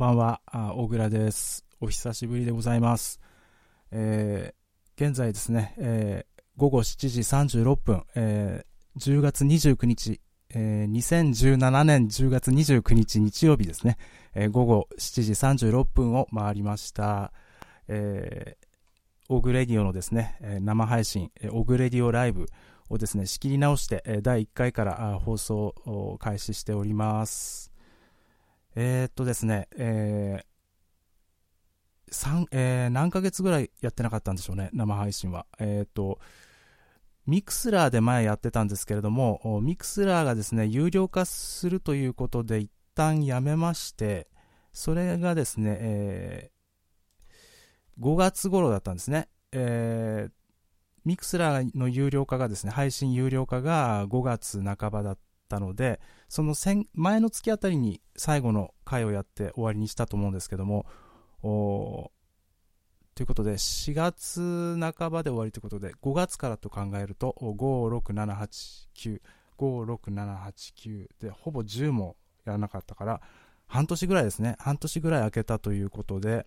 ばんは、大倉です。お久しぶりでございます。えー、現在ですね、えー、午後7時36分、えー、10月29日、えー、2017年10月29日日曜日ですね、えー、午後7時36分を回りました。えー、オグレディオのですね、生配信、オグレディオライブをですね、仕切り直して、第1回から放送を開始しております。えー、っとですね、えー、3、えー、何ヶ月ぐらいやってなかったんでしょうね、生配信は。えー、っと、 Mixlr で前やってたんですけれども、 Mixlr がですね、有料化するということで一旦やめまして、それがですね、えー、5月頃だったんですね。えー、 Mixlr の有料化がですね、配信有料化が5月半ばだったので、その前の月あたりに最後の回をやって終わりにしたと思うんですけども、ということで、4月半ばで終わりということで、5月からと考えると、5、6、7、8、9、5、6、7、8、9で、ほぼ10もやらなかったから、半年ぐらいですね、半年ぐらい空けたということで、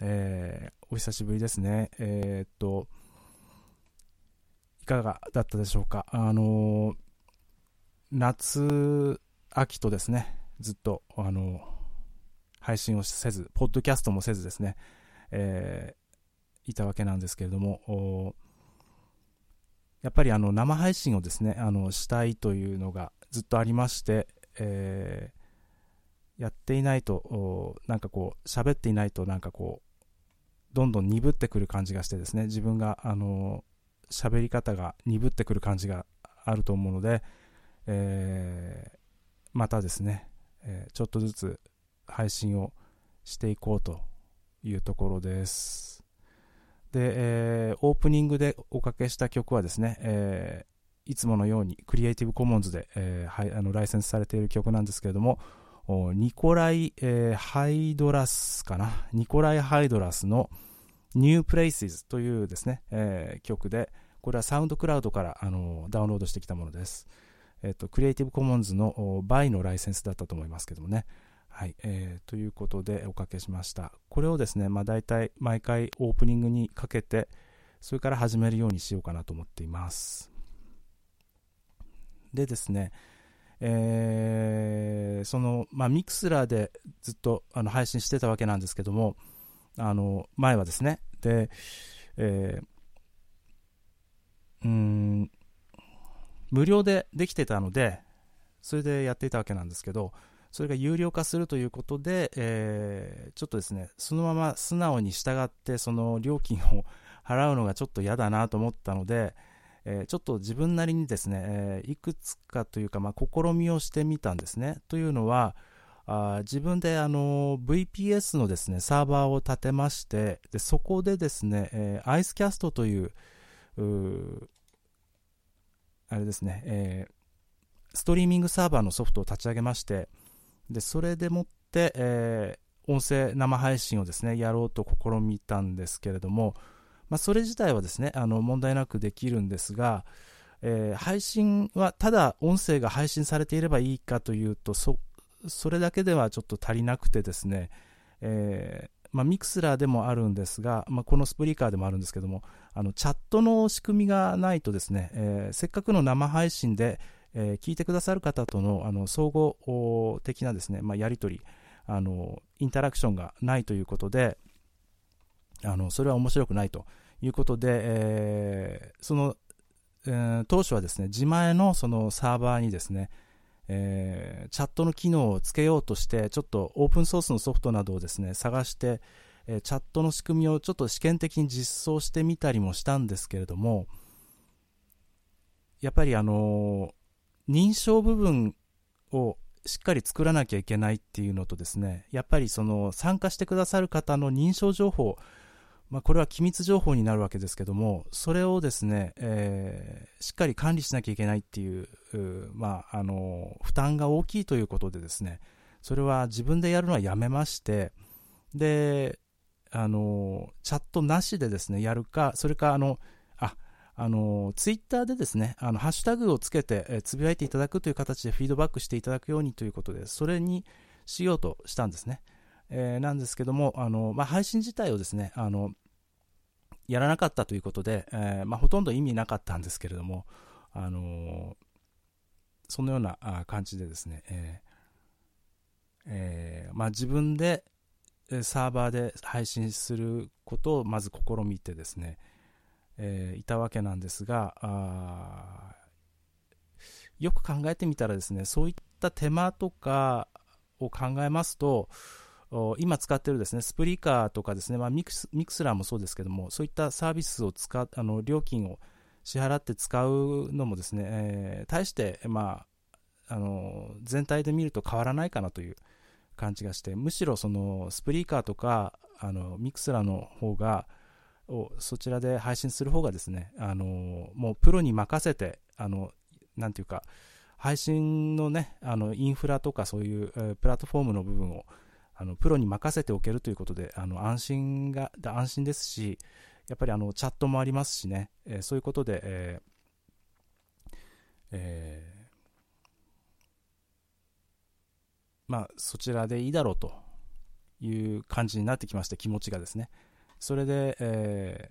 えー、お久しぶりですね。えー、っと、いかがだったでしょうか？あのー夏、秋とですね、ずっと、あの、配信をせず、ポッドキャストもせずですね、えー、いたわけなんですけれども、やっぱりあの生配信をですね、あのしたいというのがずっとありまして、えー、やっていないと、なんかこう、喋っていないとなんかこう、どんどん鈍ってくる感じがしてですね、自分が、あの、喋り方が鈍ってくる感じがあると思うので、えー、またですね、えー、ちょっとずつ配信をしていこうというところです。で、えー、オープニングでおかけした曲はですね、えー、いつものようにクリエイティブコモンズで、えー、はい、あのライセンスされている曲なんですけれども、Nicolai、えー、 Heidlas かな、 Nicolai Heidlas の New Places というですね、えー、曲で、これは SoundCloud からあのダウンロードしてきたものです。えっと、 Creative Commons の BY のライセンスだったと思いますけどもね。はい、えー、ということでおかけしました。これをですね、まあ、大体毎回オープニングにかけて、それから始めるようにしようかなと思っています。でですね、えー、その、まあ、ミクスラーでずっとあの配信してたわけなんですけども、あの、前はですね、で、えー、うん、無料でできてたので、それでやっていたわけなんですけど、それが有料化するということで、えー、ちょっとですね、そのまま素直に従って、その料金を払うのがちょっと嫌だなと思ったので、えー、ちょっと自分なりにですね、えー、いくつかというか、まあ、試みをしてみたんですね。というのは、あ自分であの VPS のですねサーバーを立てましてでそこでですね、えー、アイスキャストというあれですね、えー、ストリーミングサーバーのソフトを立ち上げまして、で、それでもって、えー、音声生配信をですね、やろうと試みたんですけれども、まあ、それ自体はですね、あの、問題なくできるんですが、えー、配信は、ただ音声が配信されていればいいかというと、そ、それだけではちょっと足りなくてですね、えまあ、ミクスラーでもあるんですが、まあ、このスプリーカーでもあるんですけども、あのチャットの仕組みがないとですね、えー、せっかくの生配信で、えー、聞いてくださる方とのあの総合的なですね、まあ、やり取りあの、インタラクションがないということで、あのそれは面白くないということで、えー、その、えー、当初はですね、自前のそのサーバーにですね、えー、チャットの機能をつけようとして、ちょっとオープンソースのソフトなどをですね、探して、えー、チャットの仕組みをちょっと試験的に実装してみたりもしたんですけれども、やっぱりあのー、認証部分をしっかり作らなきゃいけないっていうのとですね、やっぱりその参加してくださる方の認証情報、まあ、これは機密情報になるわけですけども、それをですね、えー、しっかり管理しなきゃいけないっていう、まあ、あの、負担が大きいということでですね、それは自分でやるのはやめまして、で、あの、チャットなしでですね、やるか、それか、あの、あ、あの、ツイッターでですね、あの、ハッシュタグをつけて、えつぶやいていただくという形でフィードバックしていただくようにということで、それにしようとしたんですね。えー、なんですけども、あの、まあ、配信自体をですね、あの、やらなかったということで、えー、まあ、ほとんど意味なかったんですけれども、あのそのような感じでですね、ええー、まあ、自分でサーバーで配信することをまず試みてですね、えー、いたわけなんですがよく考えてみたらですねそういった手間とかを考えますと今使ってるですね Spreaker とかですね、まあ、ミクス Mixlr もそうですけどもそういったサービスを使あの料金を支払って使うのもですね、えー、大して、まあ、あの全体で見ると変わらないかなという感じがしてむしろその Spreaker とかあの Mixlr の方がをそちらで配信する方がですねあのもうプロに任せてあのなんていうか配信のねあのインフラとかそういう、えー、プラットフォームの部分をあのプロに任せておけるということであの安心が安心ですしやっぱりあのチャットもありますしね、えー、そういうことで、えーえーまあ、そちらでいいだろうという感じになってきまして、気持ちがですね。それで、え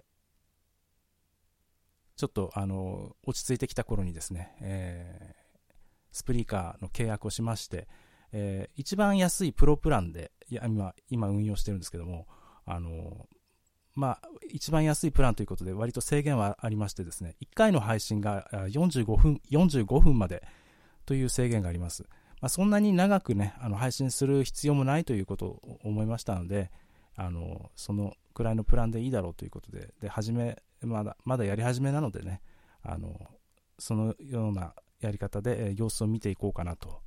ー、ちょっと、あの、落ち着いてきた頃にですね、えー、スプリーカーの契約をしまして、えー、一番安いプロプランで、今、今運用してるんですけども、あの、まあ、一番安いプランということで、割と制限はありましてですね、1回の配信が45分、45分までという制限があります。まあ、そんなに長くね、あの配信する必要もないということを思いましたので、あのそのくらいのプランでいいだろうということで、で始めまだまだやり始めなのでね、あのそのようなやり方で、様子を見ていこうかなと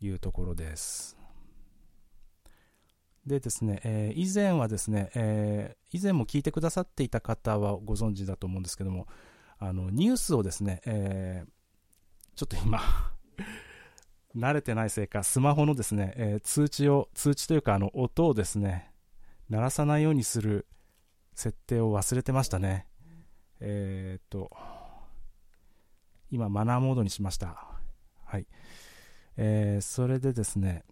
いうところです。でですね、えー、以前はですね、えー、以前も聞いてくださっていた方はご存知だと思うんですけども、あのニュースをですね、えー、ちょっと今 慣れてないせいか、スマホのですね、え、通知を、通知というか、あの、音をですね、鳴らさないようにする設定を忘れてましたね。え、っと、今、マナーモードにしました。はい。えー、それでですね、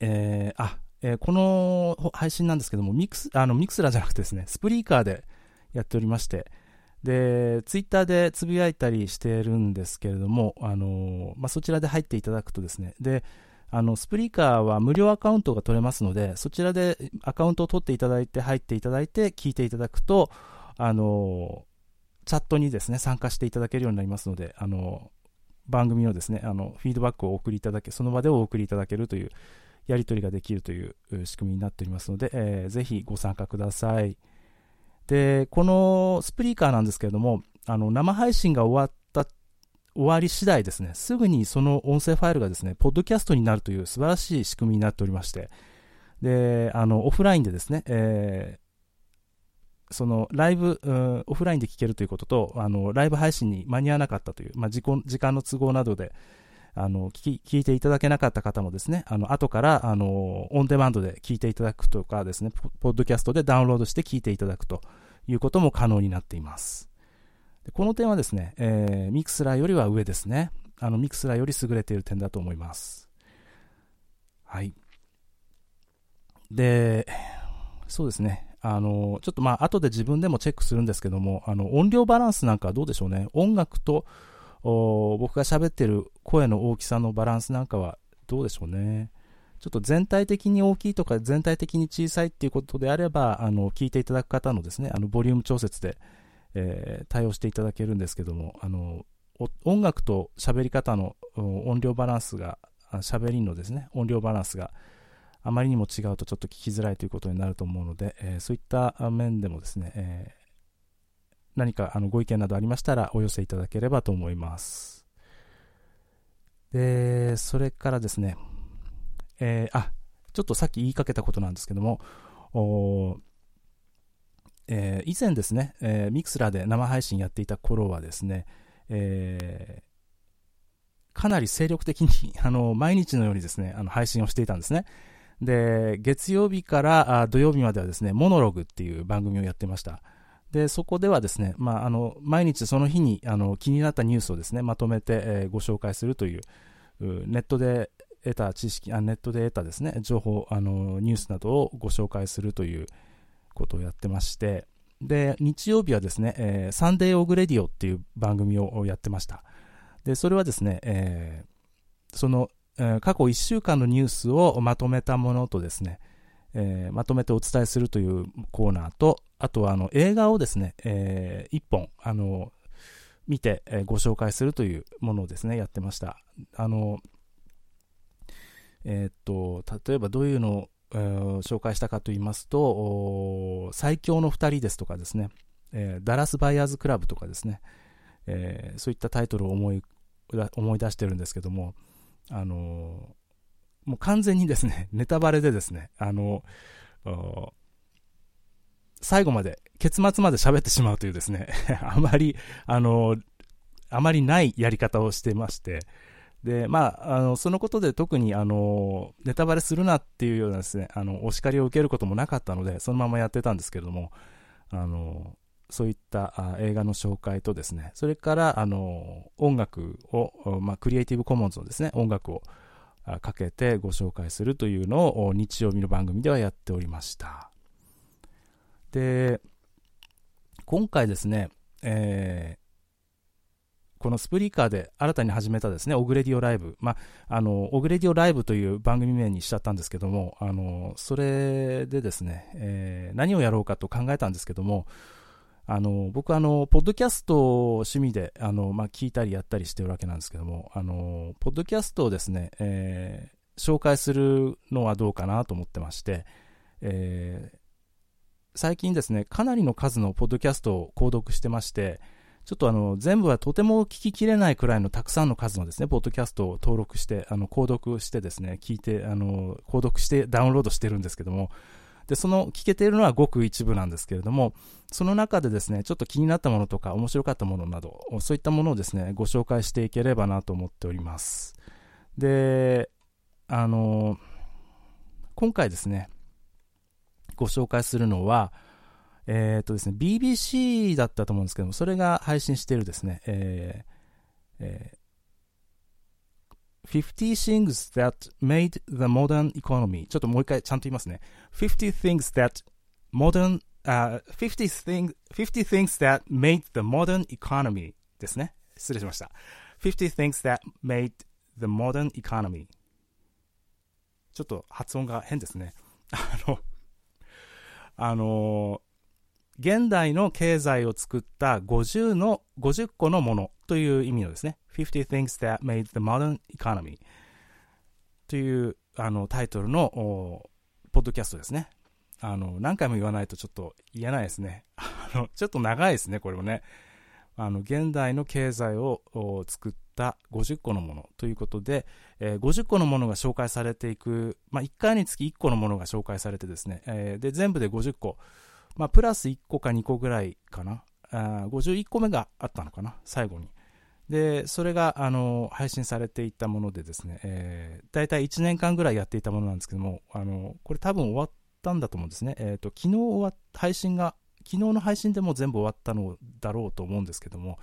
えー、あ、えー、この配信なんですけども、ミクス、あの、ミクスラじゃなくてですね、スプリーカーでやっておりまして、で、ツイッターでつぶやいたりしてるんですけれども、あのまあ、そちらで入っていただくとですね、で、あの、スプリーカーは無料アカウントが取れますので、そちらでアカウントを取っていただいて、入っていただいて、聞いていただくと、あのチャットにですね、参加していただけるようになりますので、あの番組のですね、あの、フィードバックをお送りいただけ、その場でお送りいただけるという、やり取りができるという仕組みになっておりますので、えー、ぜひご参加ください。で、このスプリーカーなんですけれども、あの、生配信が終わった、終わり次第ですね、すぐにその音声ファイルがですね、ポッドキャストになるという素晴らしい仕組みになっておりまして、で、あの、オフラインでですね、えー、そのライブ、うん、オフラインで聞けるということと、あの、ライブ配信に間に合わなかったという、まあ、時間の都合などで、あの聞聞いていただけなかった方もですね、あの後からあのオンデマンドで聞いていただくとかですね、ポッドキャストでダウンロードして聞いていただくということも可能になっています。でこの点はですね、えー、 Mixlr よりは上ですね。あの Mixlr より優れている点だと思います。はい。で、そうですね。あの、ちょっとまあ、後で自分でもチェックするんですけども、あの、音量バランスなんかはどうでしょうね。音楽と僕が喋ってる声の大きさのバランスなんかはどうでしょうね。ちょっと全体的に大きいとか全体的に小さいっていうことであれば、あの、聞いていただく方のですね、あの、ボリューム調節で、えー、対応していただけるんですけども、あの、音楽と喋り方の音量バランスが、喋りのですね、音量バランスがあまりにも違うとちょっと聞きづらいということになると思うので、えー、そういった面でもですね、え何かあのご意見などありましたらお寄せいただければと思います。で、それからですね、えー、あ、ちょっとさっき言いかけたことなんですけども、えー、以前ですね、えー、ミクスラーで生配信やっていた頃はですね、えー、かなり精力的にあの毎日のようにですねあの配信をしていたんですね。で、月曜日から土曜日まではですね、モノログっていう番組をやってました。で、そこではですね、まあ、あの、毎日その日に、あの、気になったニュースをですね、まとめて、えー、ご紹介するという、ネットで得た知識あ、ネットで得たですね、情報、あの、ニュースなどをご紹介するということをやってまして、で、日曜日はですね、えー、サンデーオグレディオっていう番組をやってました。で、それはですね、えー、その、過去1週間のニュースをまとめたものとですね、えー、まとめてお伝えするというコーナーと、あとはあの映画をですね、えー、1本、あの、見て、え、ご紹介するというものをですね、やってました。あの、えー、っと、例えばどういうのを、えー、紹介したかと言いますと、最強の2人ですとかですね、えー、ダラスバイヤーズクラブとかですね、えー、そういったタイトルを思い思い出してるんですけども、あのもう完全にですね、ネタバレでですね、あの最後まで、結末まで喋ってしまうというですね、あまり、あのあまりないやり方をしてまして、で、まあ、あの、そのことで特に、あの、ネタバレするなっていうようなですね、あの、お叱りを受けることもなかったので、そのままやってたんですけれども、あの、そういったあ映画の紹介とですね、それから、あの、音楽を、まあ、クリエイティブコモンズのですね、音楽をかけてご紹介するというのを日曜日の番組ではやっておりました。で、今回ですね、えー、このスプリーカーで新たに始めたですね、オグレディオライブ。まあ、あの、オグレディオライブという番組名にしちゃったんですけども、あの、それでですね、えー、何をやろうかと考えたんですけども、あの、僕あの、ポッドキャストを趣味で、あの、まあ、聞いたりやったりしてるわけなんですけども、あの、ポッドキャストをですね、えー、紹介するのはどうかなと思ってまして、えー、最近ですね、かなりの数のポッドキャストを購読してまして、ちょっとあの、全部はとても聞ききれないくらいのたくさんの数のですね、ポッドキャストを登録して、あの、購読してですね、聞いて、あの、購読してダウンロードしてるんですけども、で、その聞けているのはごく一部なんですけれども、その中でですね、ちょっと気になったものとか面白かったものなど、そういったものをですね、ご紹介していければなと思っております。で、あの、今回ですね、ご紹介するのは、えっ、ー、とですね、BBC だったと思うんですけども、それが配信しているですね、えーえ50 things that made the modern economy ちょっともう一回ちゃんと言いますね。50 things that modern、uh, 50, thing, 50 things that made the modern economy ですね。失礼しました。50 things that made the modern economy ちょっと発音が変ですね。あの、あの、現代の経済を作った50の、50個のものという意味のですね、50 Things That Made the Modern Economy というあのタイトルのポッドキャストですね。あの、何回も言わないとちょっと言えないですね。あの、ちょっと長いですね、これもね。あの、現代の経済を作った50個のものということで、えー、50個のものが紹介されていく、まあ、1回につき1個のものが紹介されてですね、えー、で、全部で50個、まあ、プラス1個か2個ぐらいかな。あ51個目があったのかな、最後に。で、それが、あの、配信されていたものでですね、えー、大体1年間ぐらいやっていたものなんですけども、あの、これ多分終わったんだと思うんですね。えっ、ー、と、昨日終わ配信が、昨日の配信でも全部終わったのだろうと思うんですけども、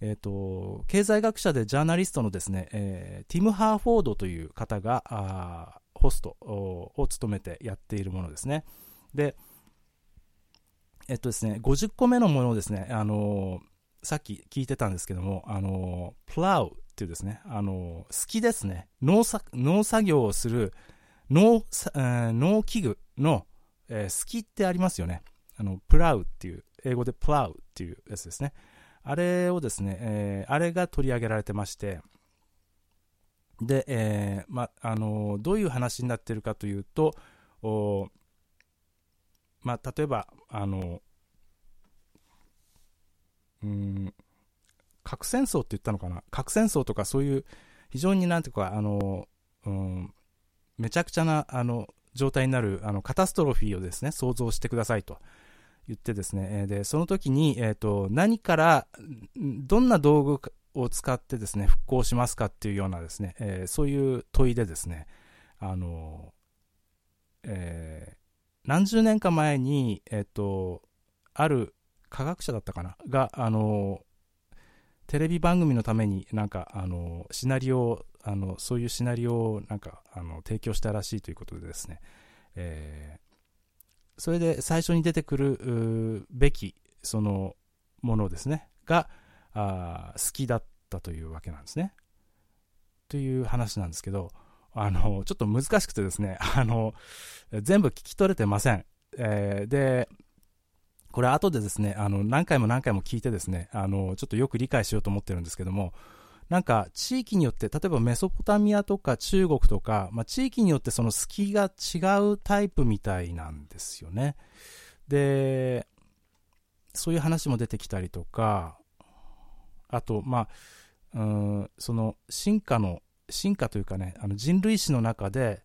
えっ、ー、と、経済学者でジャーナリストのですね、えー、ティム・ハーフォードという方が、あホストを務めてやっているものですね。で、えっとですね、50個目のものをですね、あのさっき聞いてたんですけども、あの、プラウっていうですね、あの、好きですね。農作、農作業をする農、農機具の、えー、好きってありますよね。あの、プラウっていう、英語でプラウっていうやつですね。あれをですね、えー、あれが取り上げられてまして、で、えー、ま、あの、どういう話になってるかというと、おまあ、例えば、あの、うん、核戦争って言ったのかな？核戦争とかそういう非常になんていうか、あの、うん、めちゃくちゃな、あの、状態になる、あの、カタストロフィーをですね、想像してくださいと言ってですね、で、その時に、えっ、ー、と、何から、どんな道具を使ってですね、復興しますかっていうようなですね、えー、そういう問いでですね、あの、えー、何十年か前に、えっ、と、ある科学者だったかな？が、あの、テレビ番組のためになんか、あの、シナリオをあのそういうシナリオをなんかあの提供したらしいということでですね、えー、それで最初に出てくるべきそのものですねがあ好きだったというわけなんですね。という話なんですけど、あの、ちょっと難しくてですね、あの、全部聞き取れてません。えー、で、これ後でですね、あの、何回も何回も聞いてですね、あの、ちょっとよく理解しようと思ってるんですけども、なんか地域によって、例えばメソポタミアとか中国とか、まあ、地域によってその隙が違うタイプみたいなんですよね。で、そういう話も出てきたりとか、あと、まあ、うん、その進化の、進化というかね、あの人類史の中で、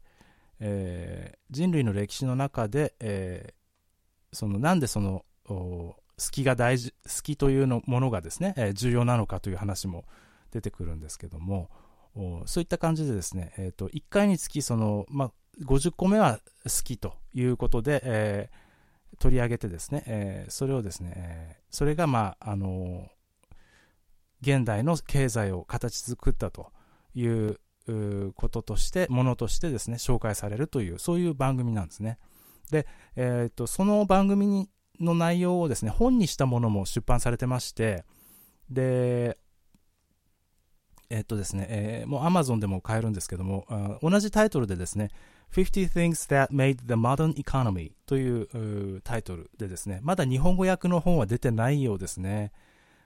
えー、人類の歴史の中で、えー、そのなんでその隙が大事、隙というのものがですね、えー、重要なのかという話も出てくるんですけども、そういった感じでですね、えーと、1回につきその、まあ、50個目は好きということで、えー、取り上げてですね、えー、それをですね、えー、それが、まああの現代の経済を形作ったということとして、ものとしてですね、紹介されるという、そういう番組なんですね。で、えーと、その番組にの内容をですね、本にしたものも出版されてまして、で、えっとですね、えー、もう Amazon でも買えるんですけども、同じタイトルでですね、50 Things That Made the Modern Economy というタイトルでですね、まだ日本語訳の本は出てないようですね。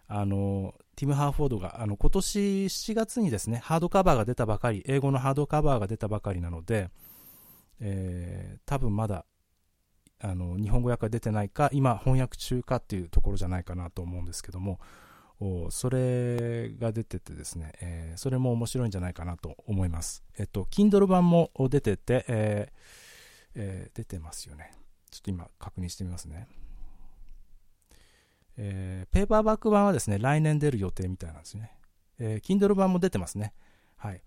あの、ティム・ハーフォードが、あの、今年7月にですね、ハードカバーが出たばかり、英語のハードカバーが出たばかりなので、えー、多分まだ、あの、日本語訳が出てないか、今翻訳中かっていうところじゃないかなと思うんですけども、それが出ててですね、えー、それも面白いんじゃないかなと思います。えっと、Kindle 版も出てて、えーえー、出てますよね。ちょっと今確認してみますね。えー、ペーパーバック版はですね、来年出る予定みたいなんですね。えー、Kindle 版も出てますね。はい。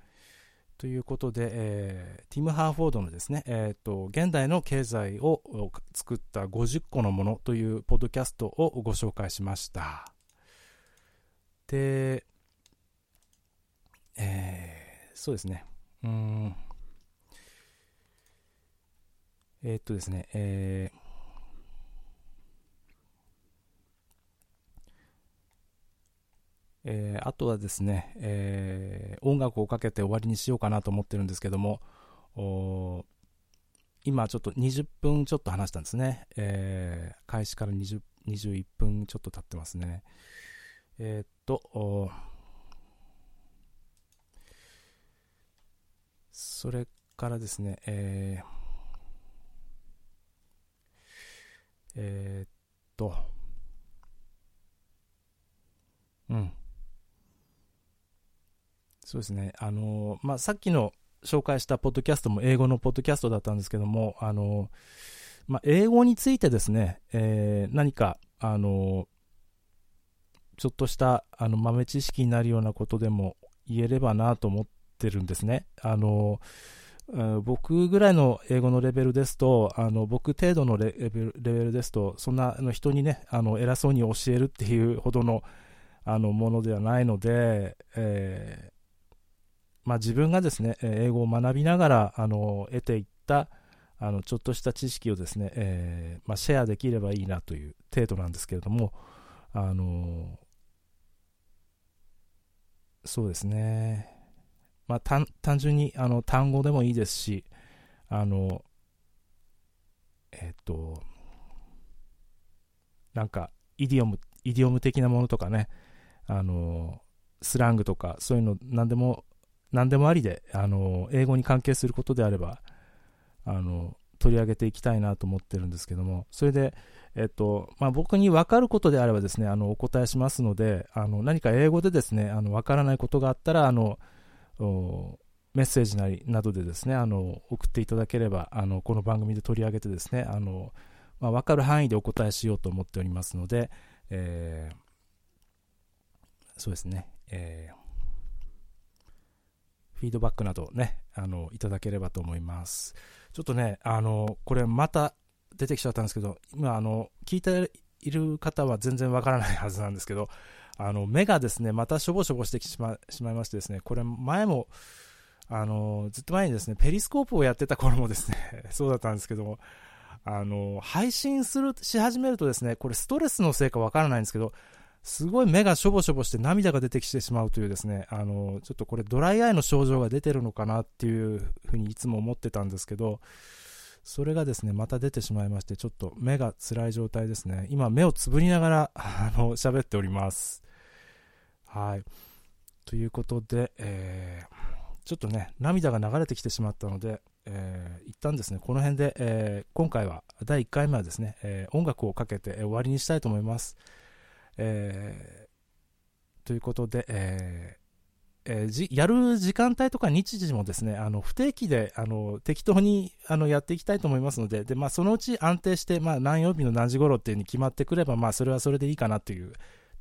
ということで、えー、ティム・ハーフォードのですね、えーと、現代の経済を作った50個のものというポッドキャストをご紹介しました。で、えー、そうですね。うん。えー、っとですね、えー、えー、あとはですね、えー、音楽をかけて終わりにしようかなと思ってるんですけども、今ちょっと20分ちょっと話したんですね。えー、開始から20 21分ちょっと経ってますね。えー、っと、それからですね、えー、えー、っと、うん。そうですね。あの、まあ、さっきの紹介したポッドキャストも英語のポッドキャストだったんですけども、あの、まあ、英語についてですね、えー、何か、あの、ちょっとしたあの豆知識になるようなことでも言えればなと思ってるんですね。あの、僕ぐらいの英語のレベルですと、あの僕程度のレベルレベルですと、そんなあの人にね、あの偉そうに教えるっていうほどのあのものではないので、えまあ、自分がですね、英語を学びながら、あの、得ていった、あの、ちょっとした知識をですね、えー、まあ、シェアできればいいなという程度なんですけれども、あの、そうですね。まあ、単純に、あの、単語でもいいですし、あの、えっと、なんか、イディオム、イディオム的なものとかね、あの、スラングとか、そういうの何でも何でもありで、あの、英語に関係することであれば、あの、取り上げていきたいなと思ってるんですけども、それで、えっと、まあ、僕に分かることであればですね、あの、お答えしますので、あの、何か英語でですね、あの、分からないことがあったら、あの、メッセージなり、などでですね、あの、送っていただければ、あの、この番組で取り上げてですね、あの、まあ、分かる範囲でお答えしようと思っておりますので、えー、そうですね、えーフィードバックなどね、あの、いただければと思います。ちょっとね、あの、これまた出てきちゃったんですけど、今、あの、聞いている方は全然わからないはずなんですけど、あの、目がですね、またしょぼしょぼしてしましまいましてですね、これ前も、あの、ずっと前にですね、ペリスコープをやってた頃もですね、そうだったんですけども、あの、配信する、し始めるとですね、これストレスのせいかわからないんですけど、すごい目がしょぼしょぼして涙が出てきてしまうというですね、あの、ちょっとこれドライアイの症状が出てるのかなっていうふうにいつも思ってたんですけど、それがですね、また出てしまいまして、ちょっと目が辛い状態ですね。今、目をつぶりながら、あの、喋っております。はい。ということで、えー、ちょっとね、涙が流れてきてしまったので、えー、一旦ですね、この辺で、えー、今回は第1回目はですね、えー、音楽をかけて終わりにしたいと思います。えー、ということで、えーえー、やる時間帯とか日時もですね、あの不定期であの適当にあのやっていきたいと思いますので、でまあ、そのうち安定して、まあ、何曜日の何時頃っていうに決まってくれば、まあ、それはそれでいいかなという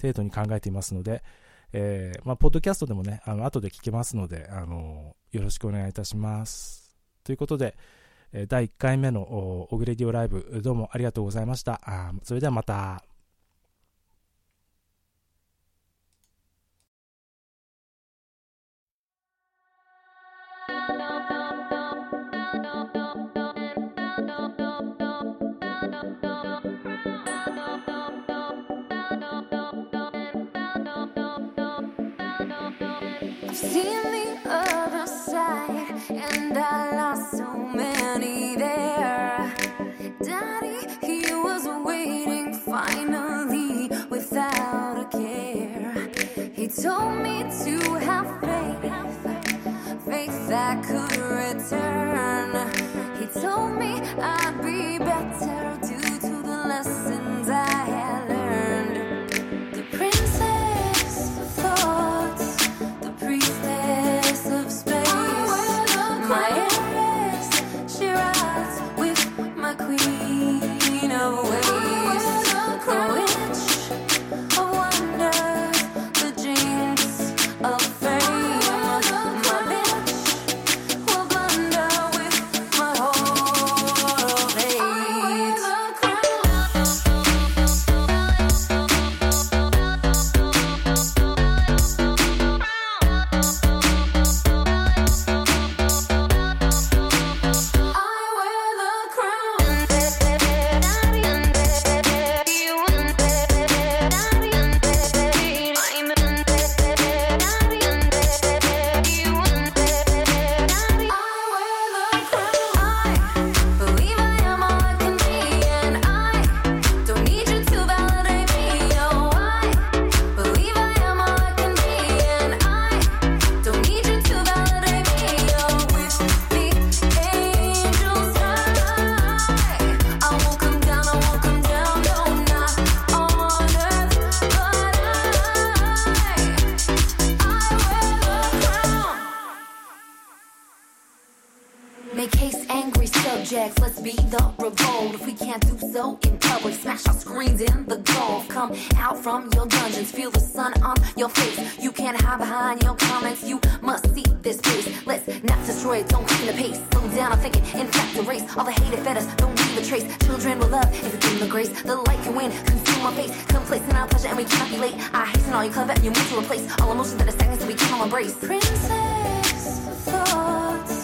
程度に考えていますので、えーまあ、ポッドキャストでもね、あの後で聞けますのであの、よろしくお願いいたします。ということで、第1回目のオグレディオライブ、どうもありがとうございました。あそれではまた。Told me to have faith, faith that could return. He told me I'd be better replace all emotions that are stagnant, so we can all embrace. Princess thoughts